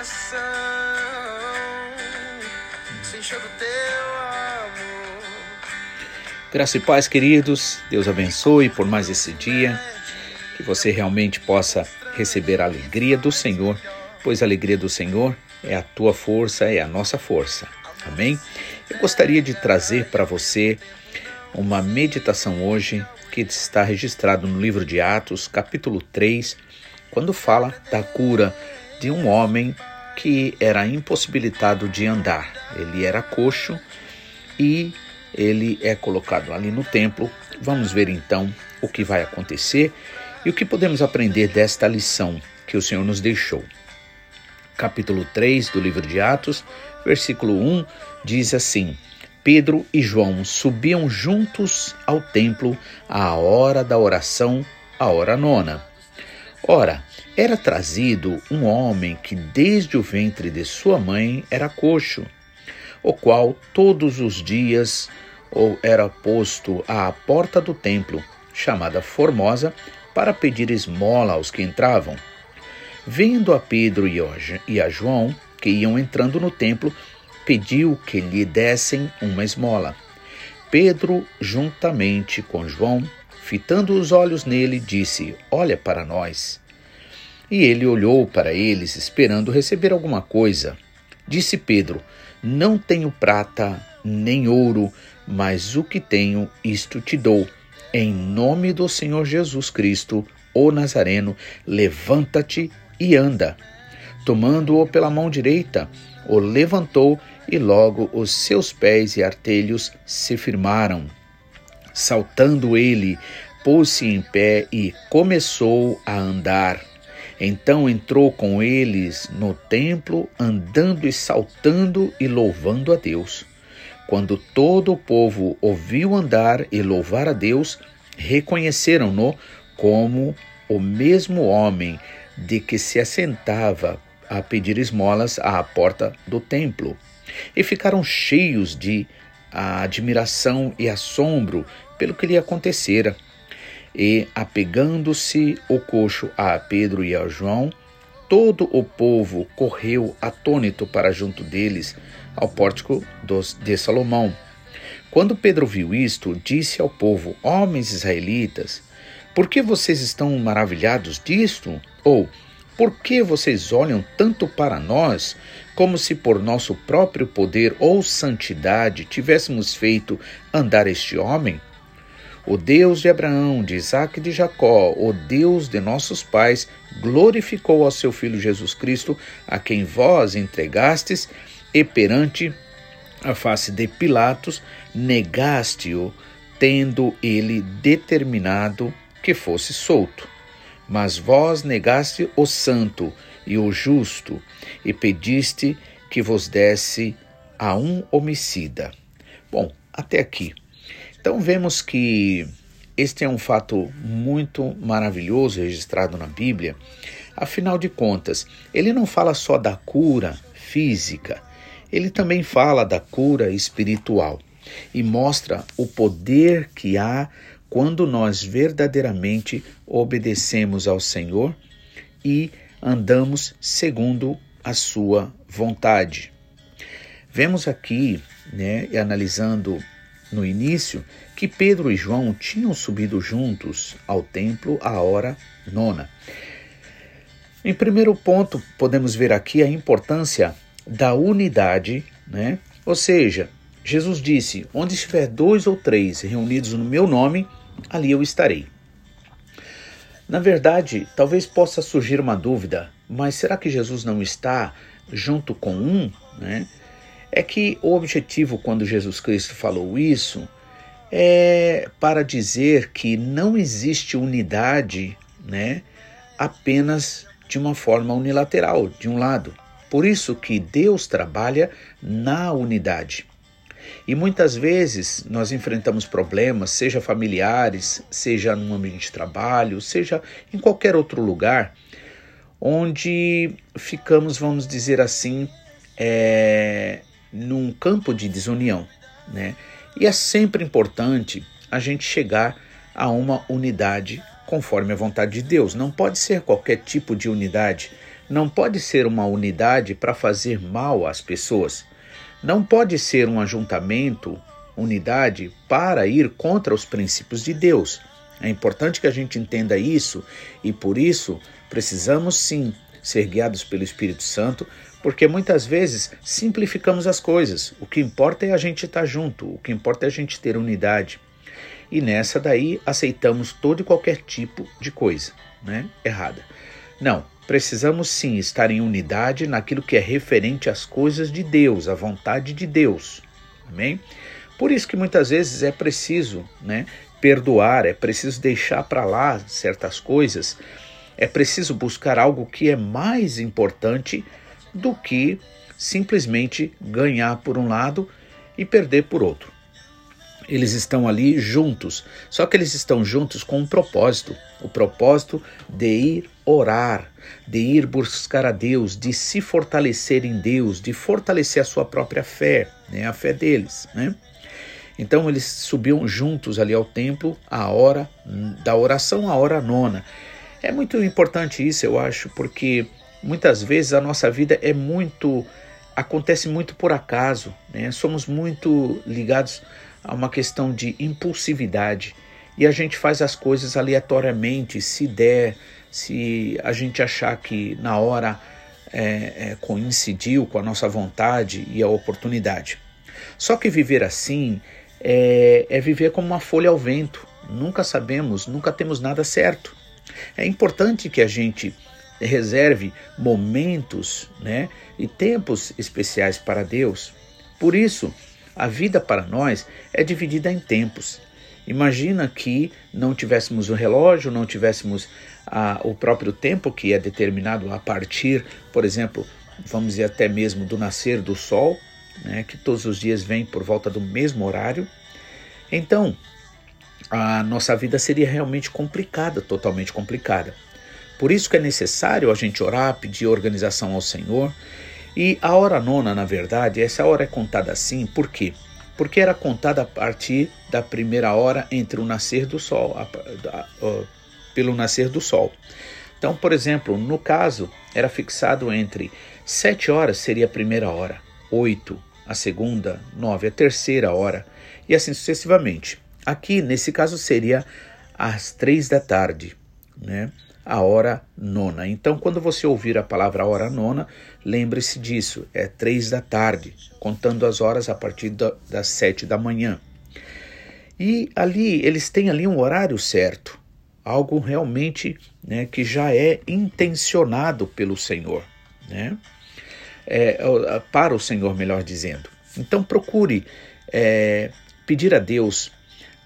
coração do teu amor. Graça e paz, queridos. Deus abençoe por mais esse dia. Que você realmente possa receber a alegria do Senhor, pois a alegria do Senhor é a tua força, é a nossa força. Amém? Eu gostaria de trazer para você uma meditação hoje que está registrado no livro de Atos, capítulo 3, quando fala da cura de um homem que era impossibilitado de andar. Ele era coxo e ele é colocado ali no templo. Vamos ver então o que vai acontecer e o que podemos aprender desta lição que o Senhor nos deixou. Capítulo 3 do livro de Atos, versículo 1 diz assim: Pedro e João subiam juntos ao templo à hora da oração, a hora nona. Ora, era trazido um homem que desde o ventre de sua mãe era coxo, o qual todos os dias ou era posto à porta do templo, chamada Formosa, para pedir esmola aos que entravam. Vendo a Pedro e a João, que iam entrando no templo, pediu que lhe dessem uma esmola. Pedro, juntamente com João, fitando os olhos nele, disse: Olha para nós. E ele olhou para eles, esperando receber alguma coisa. Disse Pedro: Não tenho prata nem ouro, mas o que tenho, isto te dou. Em nome do Senhor Jesus Cristo, o Nazareno, levanta-te e anda. Tomando-o pela mão direita, o levantou e logo os seus pés e artelhos se firmaram. Saltando ele, pôs-se em pé e começou a andar. Então entrou com eles no templo, andando e saltando e louvando a Deus. Quando todo o povo ouviu andar e louvar a Deus, reconheceram-no como o mesmo homem de que se assentava a pedir esmolas à porta do templo e ficaram cheios de admiração e assombro pelo que lhe acontecera. E, apegando-se o coxo a Pedro e a João, todo o povo correu atônito para junto deles, ao pórtico dos, de Salomão. Quando Pedro viu isto, disse ao povo: Homens israelitas, por que vocês estão maravilhados disto? Ou por que vocês olham tanto para nós, como se por nosso próprio poder ou santidade tivéssemos feito andar este homem? O Deus de Abraão, de Isaac e de Jacó, o Deus de nossos pais, glorificou ao seu Filho Jesus Cristo, a quem vós entregastes, e perante a face de Pilatos, negaste-o, tendo ele determinado que fosse solto. Mas vós negaste o santo e o justo, e pediste que vos desse a um homicida. Bom, até aqui. Então vemos que este é um fato muito maravilhoso registrado na Bíblia. Afinal de contas, ele não fala só da cura física, ele também fala da cura espiritual e mostra o poder que há quando nós verdadeiramente obedecemos ao Senhor e andamos segundo a sua vontade. Vemos aqui, né, analisando no início, que Pedro e João tinham subido juntos ao templo à hora nona. Em primeiro ponto, podemos ver aqui a importância da unidade, né? Ou seja, Jesus disse: Onde estiver dois ou três reunidos no meu nome, ali eu estarei. Na verdade, talvez possa surgir uma dúvida, mas será que Jesus não está junto com um? Né? É que o objetivo, quando Jesus Cristo falou isso, é para dizer que não existe unidade né, apenas de uma forma unilateral, de um lado. Por isso que Deus trabalha na unidade. E muitas vezes nós enfrentamos problemas, seja familiares, seja no ambiente de trabalho, seja em qualquer outro lugar, onde ficamos, vamos dizer assim, é, num campo de desunião, né? E é sempre importante a gente chegar a uma unidade conforme a vontade de Deus. Não pode ser qualquer tipo de unidade. Não pode ser uma unidade para fazer mal às pessoas. Não pode ser um ajuntamento, unidade, para ir contra os princípios de Deus. É importante que a gente entenda isso e por isso precisamos sim ser guiados pelo Espírito Santo, porque muitas vezes simplificamos as coisas. O que importa é a gente estar junto, o que importa é a gente ter unidade. E nessa daí aceitamos todo e qualquer tipo de coisa, né? Errada. Não, precisamos sim estar em unidade naquilo que é referente às coisas de Deus, à vontade de Deus. Amém? Por isso que muitas vezes é preciso, né, perdoar, é preciso deixar para lá certas coisas, é preciso buscar algo que é mais importante do que simplesmente ganhar por um lado e perder por outro. Eles estão ali juntos, só que eles estão juntos com um propósito: o propósito de ir orar, de ir buscar a Deus, de se fortalecer em Deus, de fortalecer a sua própria fé, né, a fé deles. Né? Então eles subiam juntos ali ao templo a hora da oração, a hora nona. É muito importante isso, eu acho, porque muitas vezes a nossa vida é muito acontece muito por acaso, né? Somos muito ligados a uma questão de impulsividade e a gente faz as coisas aleatoriamente, se der, se a gente achar que na hora é, é, coincidiu com a nossa vontade e a oportunidade. Só que viver assim é, é viver como uma folha ao vento. Nunca sabemos, nunca temos nada certo. É importante que a gente reserve momentos né, e tempos especiais para Deus. Por isso, a vida para nós é dividida em tempos. Imagina que não tivéssemos o relógio, não tivéssemos ah, o próprio tempo que é determinado a partir, por exemplo, vamos dizer até mesmo do nascer do sol, né, que todos os dias vem por volta do mesmo horário. Então, a nossa vida seria realmente complicada, totalmente complicada. Por isso que é necessário a gente orar, pedir organização ao Senhor e a hora nona, na verdade, essa hora é contada assim, por quê? Porque era contada a partir da primeira hora entre o nascer do sol, a, a, a, pelo nascer do sol. Então, por exemplo, no caso, era fixado entre sete horas seria a primeira hora, oito a segunda, nove a terceira hora e assim sucessivamente. Aqui, nesse caso, seria às três da tarde, né? a hora nona. Então, quando você ouvir a palavra hora nona, lembre-se disso, é três da tarde, contando as horas a partir da, das sete da manhã. E ali, eles têm ali um horário certo, algo realmente né, que já é intencionado pelo Senhor, né? É, para o Senhor, melhor dizendo. Então, procure é, pedir a Deus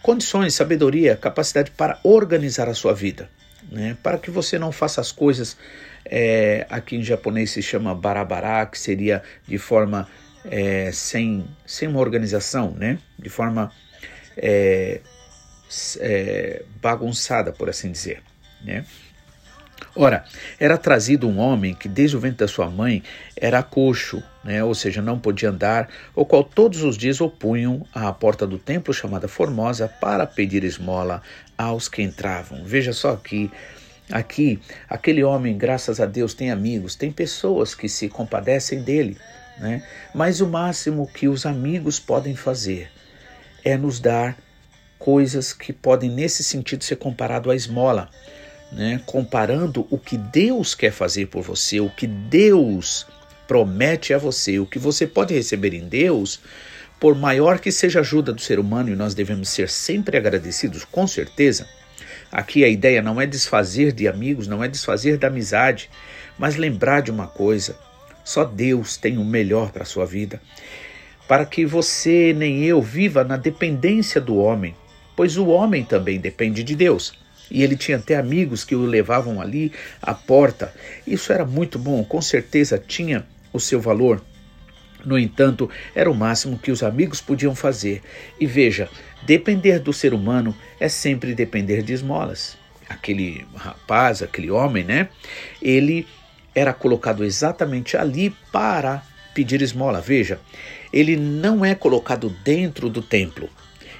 condições, sabedoria, capacidade para organizar a sua vida né? para que você não faça as coisas, é, aqui em japonês se chama barabará, que seria de forma é, sem, sem uma organização, né? de forma é, é bagunçada, por assim dizer. Né? Ora, era trazido um homem que desde o ventre da sua mãe era coxo, né, ou seja, não podia andar, o qual todos os dias opunham à porta do templo chamada Formosa para pedir esmola aos que entravam. Veja só aqui, aqui, aquele homem, graças a Deus, tem amigos, tem pessoas que se compadecem dele, né? Mas o máximo que os amigos podem fazer é nos dar coisas que podem nesse sentido ser comparado à esmola né, comparando o que Deus quer fazer por você, o que Deus promete a você, o que você pode receber em Deus, por maior que seja a ajuda do ser humano, e nós devemos ser sempre agradecidos, com certeza. Aqui a ideia não é desfazer de amigos, não é desfazer da amizade, mas lembrar de uma coisa: só Deus tem o melhor para a sua vida. Para que você nem eu viva na dependência do homem, pois o homem também depende de Deus. E ele tinha até amigos que o levavam ali à porta. Isso era muito bom, com certeza tinha o seu valor. No entanto, era o máximo que os amigos podiam fazer. E veja, depender do ser humano é sempre depender de esmolas. Aquele rapaz, aquele homem, né? Ele era colocado exatamente ali para pedir esmola. Veja, ele não é colocado dentro do templo,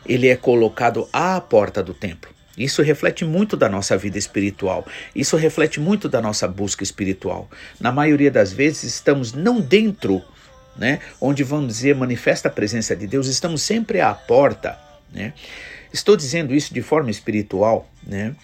ele é colocado à porta do templo. Isso reflete muito da nossa vida espiritual. Isso reflete muito da nossa busca espiritual. Na maioria das vezes estamos não dentro, né, onde vamos dizer manifesta a presença de Deus, estamos sempre à porta, né? Estou dizendo isso de forma espiritual, né?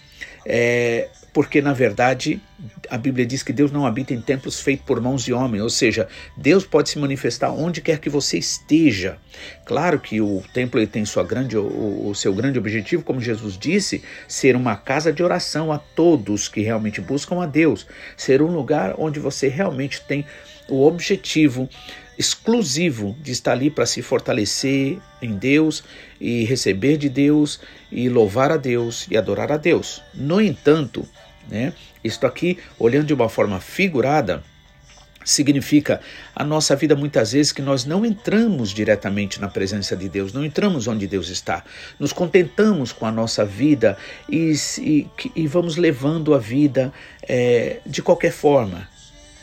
É, porque na verdade a Bíblia diz que Deus não habita em templos feitos por mãos de homem, ou seja, Deus pode se manifestar onde quer que você esteja. Claro que o templo tem sua grande, o, o seu grande objetivo, como Jesus disse, ser uma casa de oração a todos que realmente buscam a Deus, ser um lugar onde você realmente tem o objetivo exclusivo de estar ali para se fortalecer em Deus e receber de Deus e louvar a Deus e adorar a Deus. No entanto, né, isto aqui, olhando de uma forma figurada, significa a nossa vida muitas vezes que nós não entramos diretamente na presença de Deus, não entramos onde Deus está, nos contentamos com a nossa vida e, e, e vamos levando a vida é, de qualquer forma,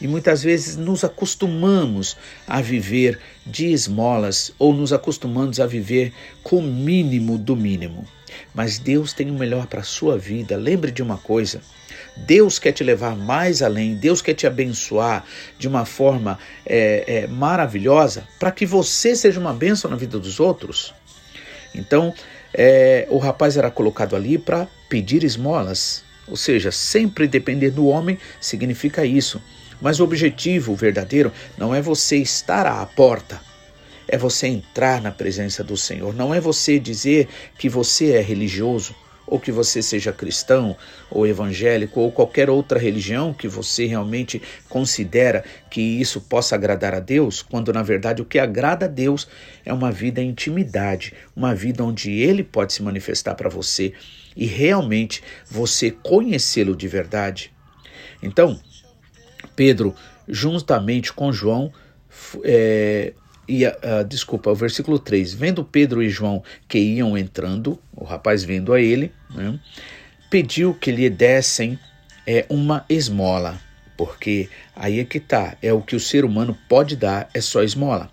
e muitas vezes nos acostumamos a viver de esmolas ou nos acostumamos a viver com o mínimo do mínimo. Mas Deus tem o melhor para a sua vida. Lembre de uma coisa: Deus quer te levar mais além, Deus quer te abençoar de uma forma é, é, maravilhosa para que você seja uma bênção na vida dos outros. Então, é, o rapaz era colocado ali para pedir esmolas, ou seja, sempre depender do homem significa isso. Mas o objetivo verdadeiro não é você estar à porta, é você entrar na presença do Senhor. Não é você dizer que você é religioso, ou que você seja cristão, ou evangélico, ou qualquer outra religião que você realmente considera que isso possa agradar a Deus, quando na verdade o que agrada a Deus é uma vida em intimidade, uma vida onde Ele pode se manifestar para você e realmente você conhecê-lo de verdade. Então, Pedro, juntamente com João, é, e, uh, desculpa, o versículo 3: Vendo Pedro e João que iam entrando, o rapaz vendo a ele, né, pediu que lhe dessem é, uma esmola, porque aí é que está, é o que o ser humano pode dar, é só esmola.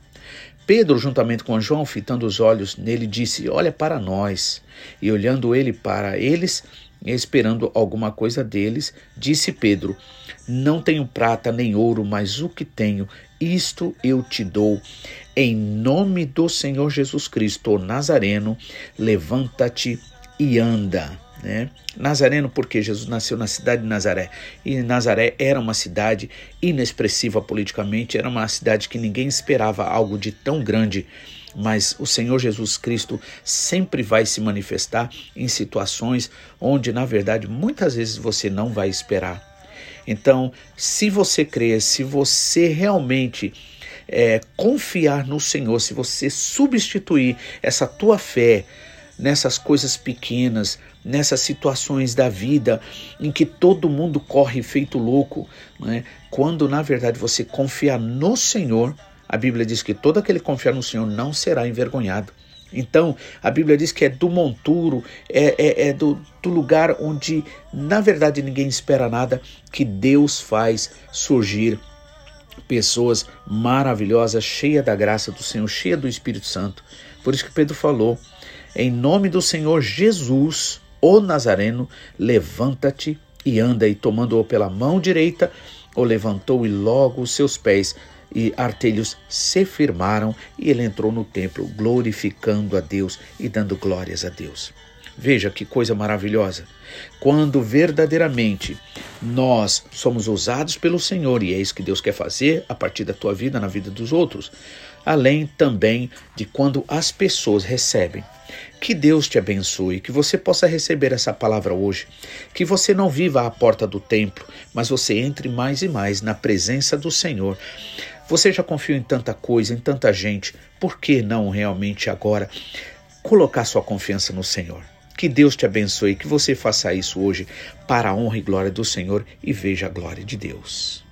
Pedro, juntamente com João, fitando os olhos nele, disse: Olha para nós. E olhando ele para eles, esperando alguma coisa deles, disse Pedro: Não tenho prata nem ouro, mas o que tenho, isto eu te dou. Em nome do Senhor Jesus Cristo, Nazareno, levanta-te e anda. Né? Nazareno, porque Jesus nasceu na cidade de Nazaré. E Nazaré era uma cidade inexpressiva politicamente, era uma cidade que ninguém esperava algo de tão grande mas o Senhor Jesus Cristo sempre vai se manifestar em situações onde, na verdade, muitas vezes você não vai esperar. Então, se você crer, se você realmente é, confiar no Senhor, se você substituir essa tua fé nessas coisas pequenas, nessas situações da vida em que todo mundo corre feito louco, né? quando na verdade você confiar no Senhor, a Bíblia diz que todo aquele que confiar no Senhor não será envergonhado. Então, a Bíblia diz que é do monturo, é, é, é do, do, lugar onde, na verdade, ninguém espera nada, que Deus faz surgir pessoas maravilhosas, cheias da graça do Senhor, cheias do Espírito Santo. Por isso que Pedro falou: em nome do Senhor Jesus, o Nazareno, levanta-te e anda. E tomando-o pela mão direita, o levantou e logo os seus pés e artelhos se firmaram e ele entrou no templo, glorificando a Deus e dando glórias a Deus. Veja que coisa maravilhosa. Quando verdadeiramente nós somos usados pelo Senhor, e é isso que Deus quer fazer a partir da tua vida, na vida dos outros, além também de quando as pessoas recebem. Que Deus te abençoe, que você possa receber essa palavra hoje, que você não viva à porta do templo, mas você entre mais e mais na presença do Senhor você já confiou em tanta coisa, em tanta gente, por que não realmente agora colocar sua confiança no Senhor? Que Deus te abençoe, que você faça isso hoje para a honra e glória do Senhor e veja a glória de Deus.